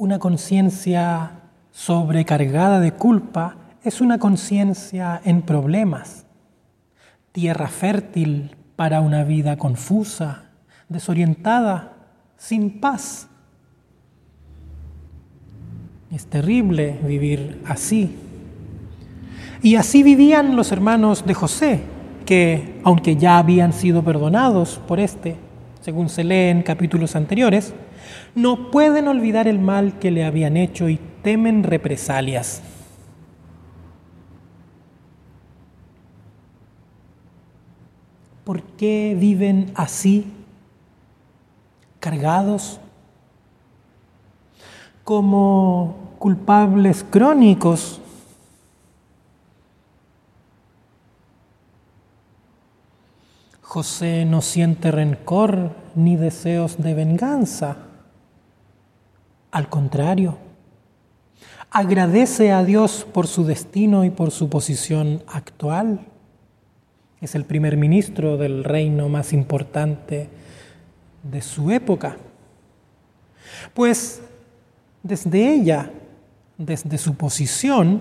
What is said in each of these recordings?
una conciencia sobrecargada de culpa es una conciencia en problemas, tierra fértil para una vida confusa, desorientada, sin paz. Es terrible vivir así. Y así vivían los hermanos de José, que, aunque ya habían sido perdonados por este, según se lee en capítulos anteriores, no pueden olvidar el mal que le habían hecho y temen represalias. ¿Por qué viven así, cargados, como culpables crónicos? José no siente rencor ni deseos de venganza. Al contrario, agradece a Dios por su destino y por su posición actual. Es el primer ministro del reino más importante de su época. Pues desde ella, desde su posición,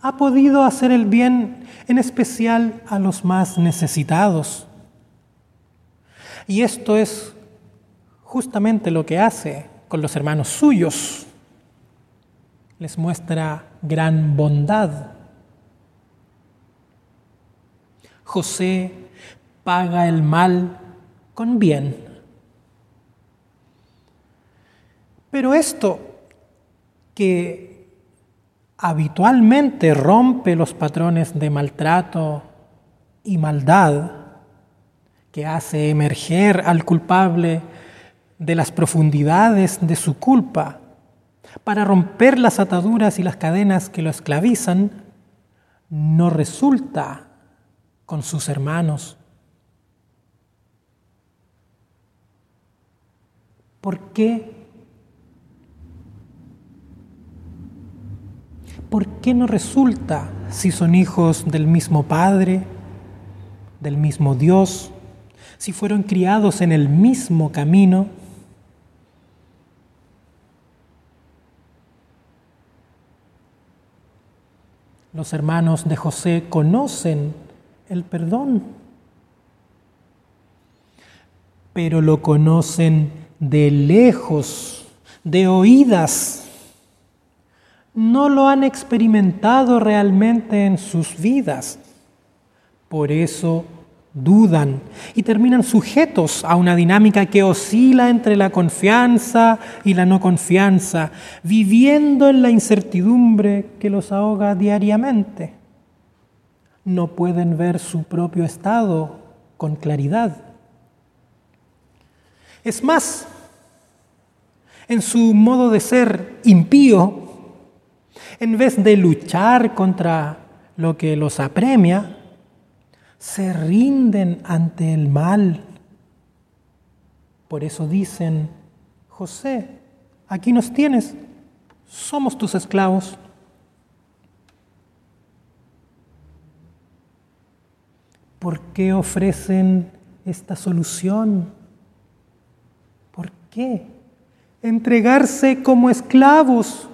ha podido hacer el bien en especial a los más necesitados. Y esto es justamente lo que hace con los hermanos suyos. Les muestra gran bondad. José paga el mal con bien. Pero esto que habitualmente rompe los patrones de maltrato y maldad, que hace emerger al culpable de las profundidades de su culpa para romper las ataduras y las cadenas que lo esclavizan, no resulta con sus hermanos. ¿Por qué? ¿Por qué no resulta si son hijos del mismo Padre, del mismo Dios, si fueron criados en el mismo camino? Los hermanos de José conocen el perdón, pero lo conocen de lejos, de oídas. No lo han experimentado realmente en sus vidas. Por eso dudan y terminan sujetos a una dinámica que oscila entre la confianza y la no confianza, viviendo en la incertidumbre que los ahoga diariamente. No pueden ver su propio estado con claridad. Es más, en su modo de ser impío, en vez de luchar contra lo que los apremia, se rinden ante el mal. Por eso dicen, José, aquí nos tienes, somos tus esclavos. ¿Por qué ofrecen esta solución? ¿Por qué? Entregarse como esclavos.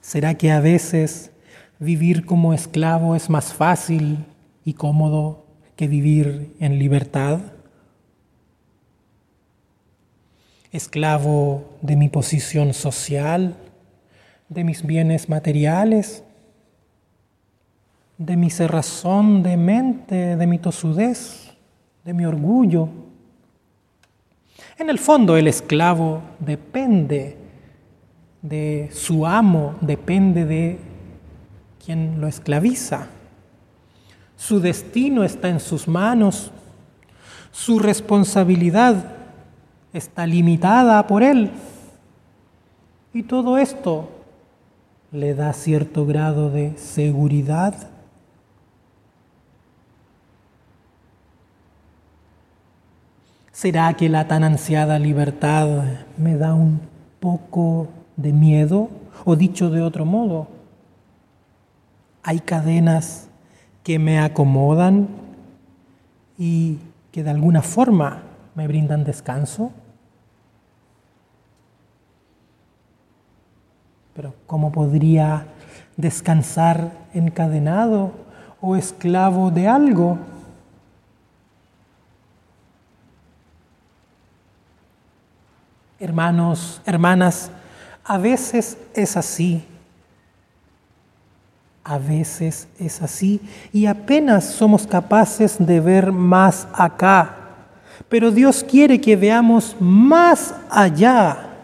¿Será que a veces vivir como esclavo es más fácil y cómodo que vivir en libertad? Esclavo de mi posición social, de mis bienes materiales, de mi cerrazón de mente, de mi tosudez, de mi orgullo. En el fondo el esclavo depende de su amo, depende de quien lo esclaviza. Su destino está en sus manos, su responsabilidad está limitada por él. Y todo esto le da cierto grado de seguridad. ¿Será que la tan ansiada libertad me da un poco de miedo? O dicho de otro modo, hay cadenas que me acomodan y que de alguna forma me brindan descanso. Pero ¿cómo podría descansar encadenado o esclavo de algo? Hermanos, hermanas, a veces es así. A veces es así y apenas somos capaces de ver más acá. Pero Dios quiere que veamos más allá,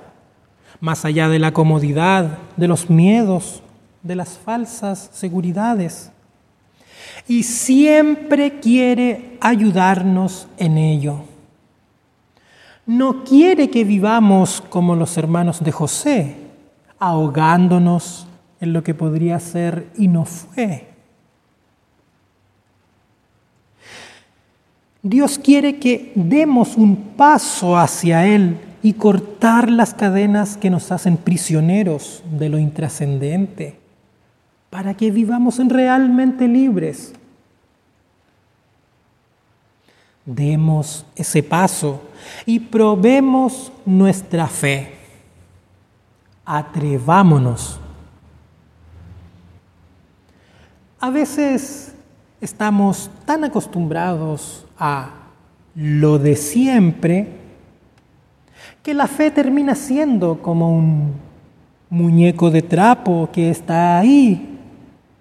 más allá de la comodidad, de los miedos, de las falsas seguridades. Y siempre quiere ayudarnos en ello no quiere que vivamos como los hermanos de José, ahogándonos en lo que podría ser y no fue. Dios quiere que demos un paso hacia Él y cortar las cadenas que nos hacen prisioneros de lo intrascendente, para que vivamos realmente libres. Demos ese paso y probemos nuestra fe. Atrevámonos. A veces estamos tan acostumbrados a lo de siempre que la fe termina siendo como un muñeco de trapo que está ahí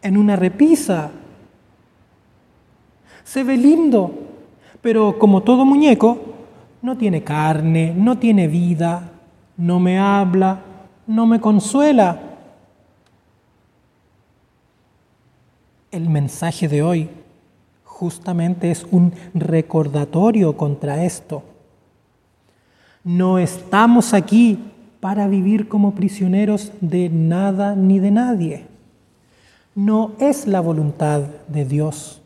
en una repisa. Se ve lindo, pero como todo muñeco, no tiene carne, no tiene vida, no me habla, no me consuela. El mensaje de hoy justamente es un recordatorio contra esto. No estamos aquí para vivir como prisioneros de nada ni de nadie. No es la voluntad de Dios.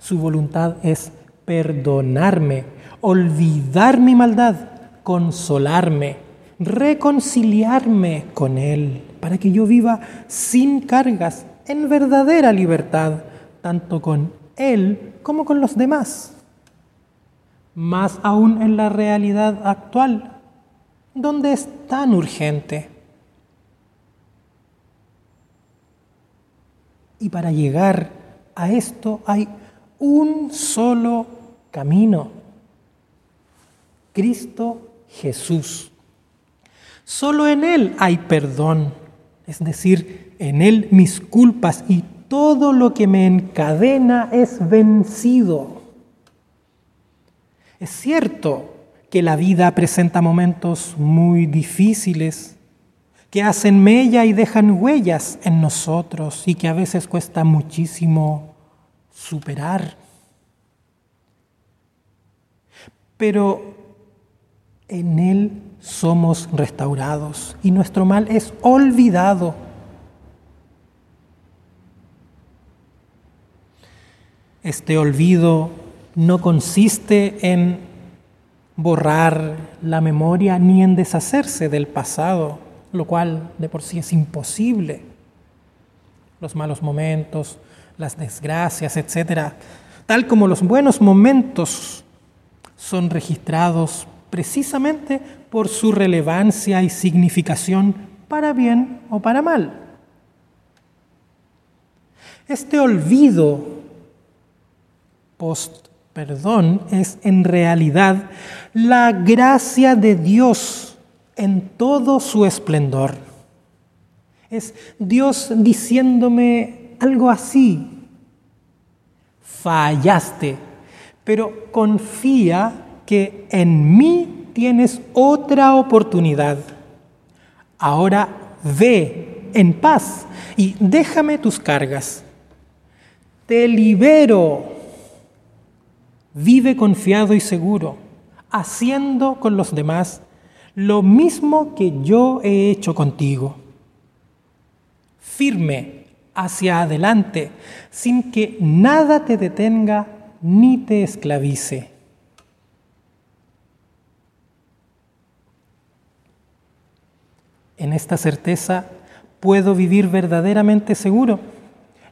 Su voluntad es perdonarme, olvidar mi maldad, consolarme, reconciliarme con Él, para que yo viva sin cargas, en verdadera libertad, tanto con Él como con los demás. Más aún en la realidad actual, donde es tan urgente. Y para llegar a esto hay un solo camino. Cristo Jesús. Solo en Él hay perdón, es decir, en Él mis culpas y todo lo que me encadena es vencido. Es cierto que la vida presenta momentos muy difíciles, que hacen mella y dejan huellas en nosotros y que a veces cuesta muchísimo superar. Pero en Él somos restaurados y nuestro mal es olvidado. Este olvido no consiste en borrar la memoria ni en deshacerse del pasado, lo cual de por sí es imposible. Los malos momentos, las desgracias, etcétera, tal como los buenos momentos son registrados precisamente por su relevancia y significación para bien o para mal. Este olvido post perdón es en realidad la gracia de Dios en todo su esplendor. Es Dios diciéndome algo así. Fallaste, pero confía que en mí tienes otra oportunidad. Ahora ve en paz y déjame tus cargas. Te libero. Vive confiado y seguro, haciendo con los demás lo mismo que yo he hecho contigo. Firme hacia adelante, sin que nada te detenga ni te esclavice. En esta certeza puedo vivir verdaderamente seguro,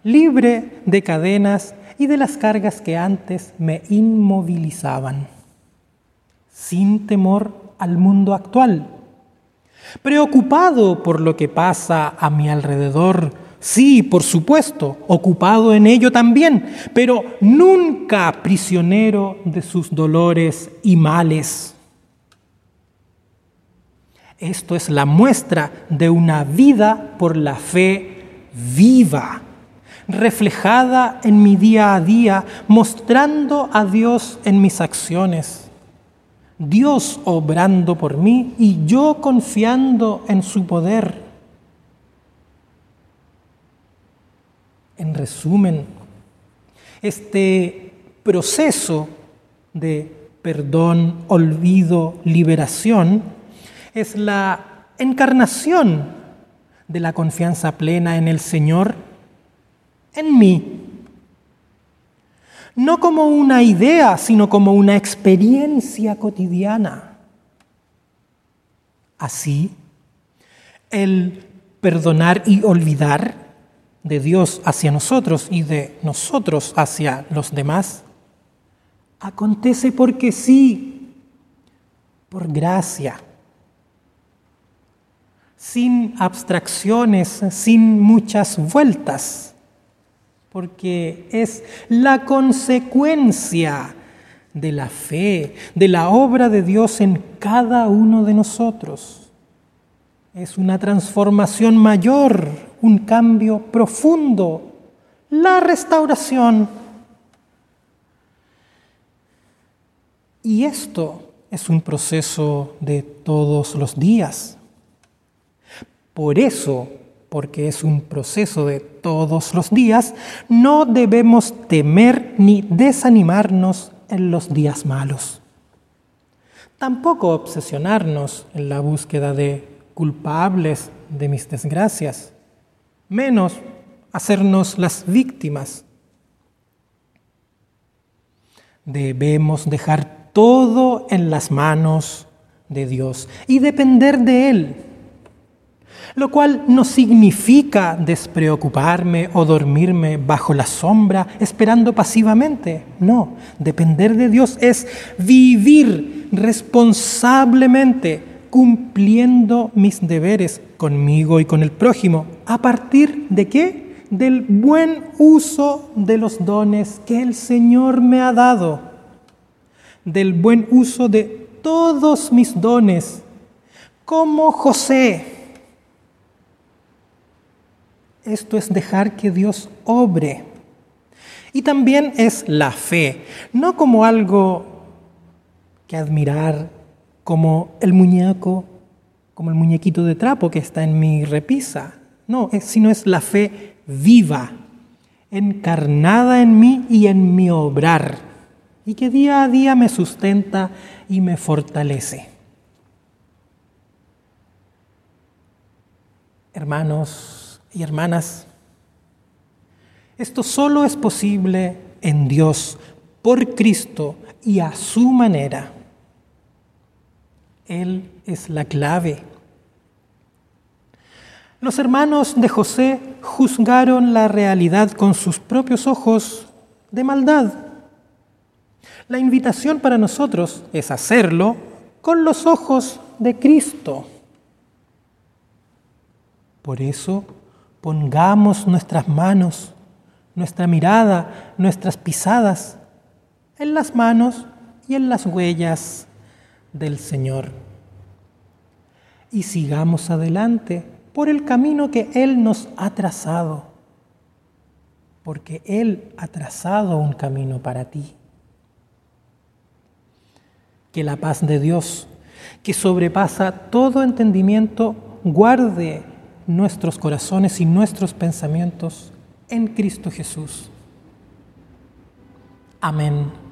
libre de cadenas y de las cargas que antes me inmovilizaban, sin temor al mundo actual, preocupado por lo que pasa a mi alrededor, sí, por supuesto, ocupado en ello también, pero nunca prisionero de sus dolores y males. Esto es la muestra de una vida por la fe viva, reflejada en mi día a día, mostrando a Dios en mis acciones. Dios obrando por mí y yo confiando en su poder. En resumen, este proceso de perdón, olvido, liberación es la encarnación de la confianza plena en el Señor en mí. No como una idea, sino como una experiencia cotidiana. Así, el perdonar y olvidar de Dios hacia nosotros y de nosotros hacia los demás, acontece porque sí, por gracia, sin abstracciones, sin muchas vueltas porque es la consecuencia de la fe, de la obra de Dios en cada uno de nosotros. Es una transformación mayor, un cambio profundo, la restauración. Y esto es un proceso de todos los días. Por eso porque es un proceso de todos los días, no debemos temer ni desanimarnos en los días malos. Tampoco obsesionarnos en la búsqueda de culpables de mis desgracias, menos hacernos las víctimas. Debemos dejar todo en las manos de Dios y depender de Él lo cual no significa despreocuparme o dormirme bajo la sombra esperando pasivamente. No, depender de Dios es vivir responsablemente cumpliendo mis deberes conmigo y con el prójimo. ¿A partir de qué? Del buen uso de los dones que el Señor me ha dado. Del buen uso de todos mis dones. Como José esto es dejar que Dios obre. Y también es la fe, no como algo que admirar, como el muñeco, como el muñequito de trapo que está en mi repisa. No, sino es la fe viva, encarnada en mí y en mi obrar, y que día a día me sustenta y me fortalece. Hermanos, y hermanas, esto solo es posible en Dios, por Cristo y a su manera. Él es la clave. Los hermanos de José juzgaron la realidad con sus propios ojos de maldad. La invitación para nosotros es hacerlo con los ojos de Cristo. Por eso Pongamos nuestras manos, nuestra mirada, nuestras pisadas en las manos y en las huellas del Señor. Y sigamos adelante por el camino que Él nos ha trazado, porque Él ha trazado un camino para ti. Que la paz de Dios, que sobrepasa todo entendimiento, guarde nuestros corazones y nuestros pensamientos en Cristo Jesús. Amén.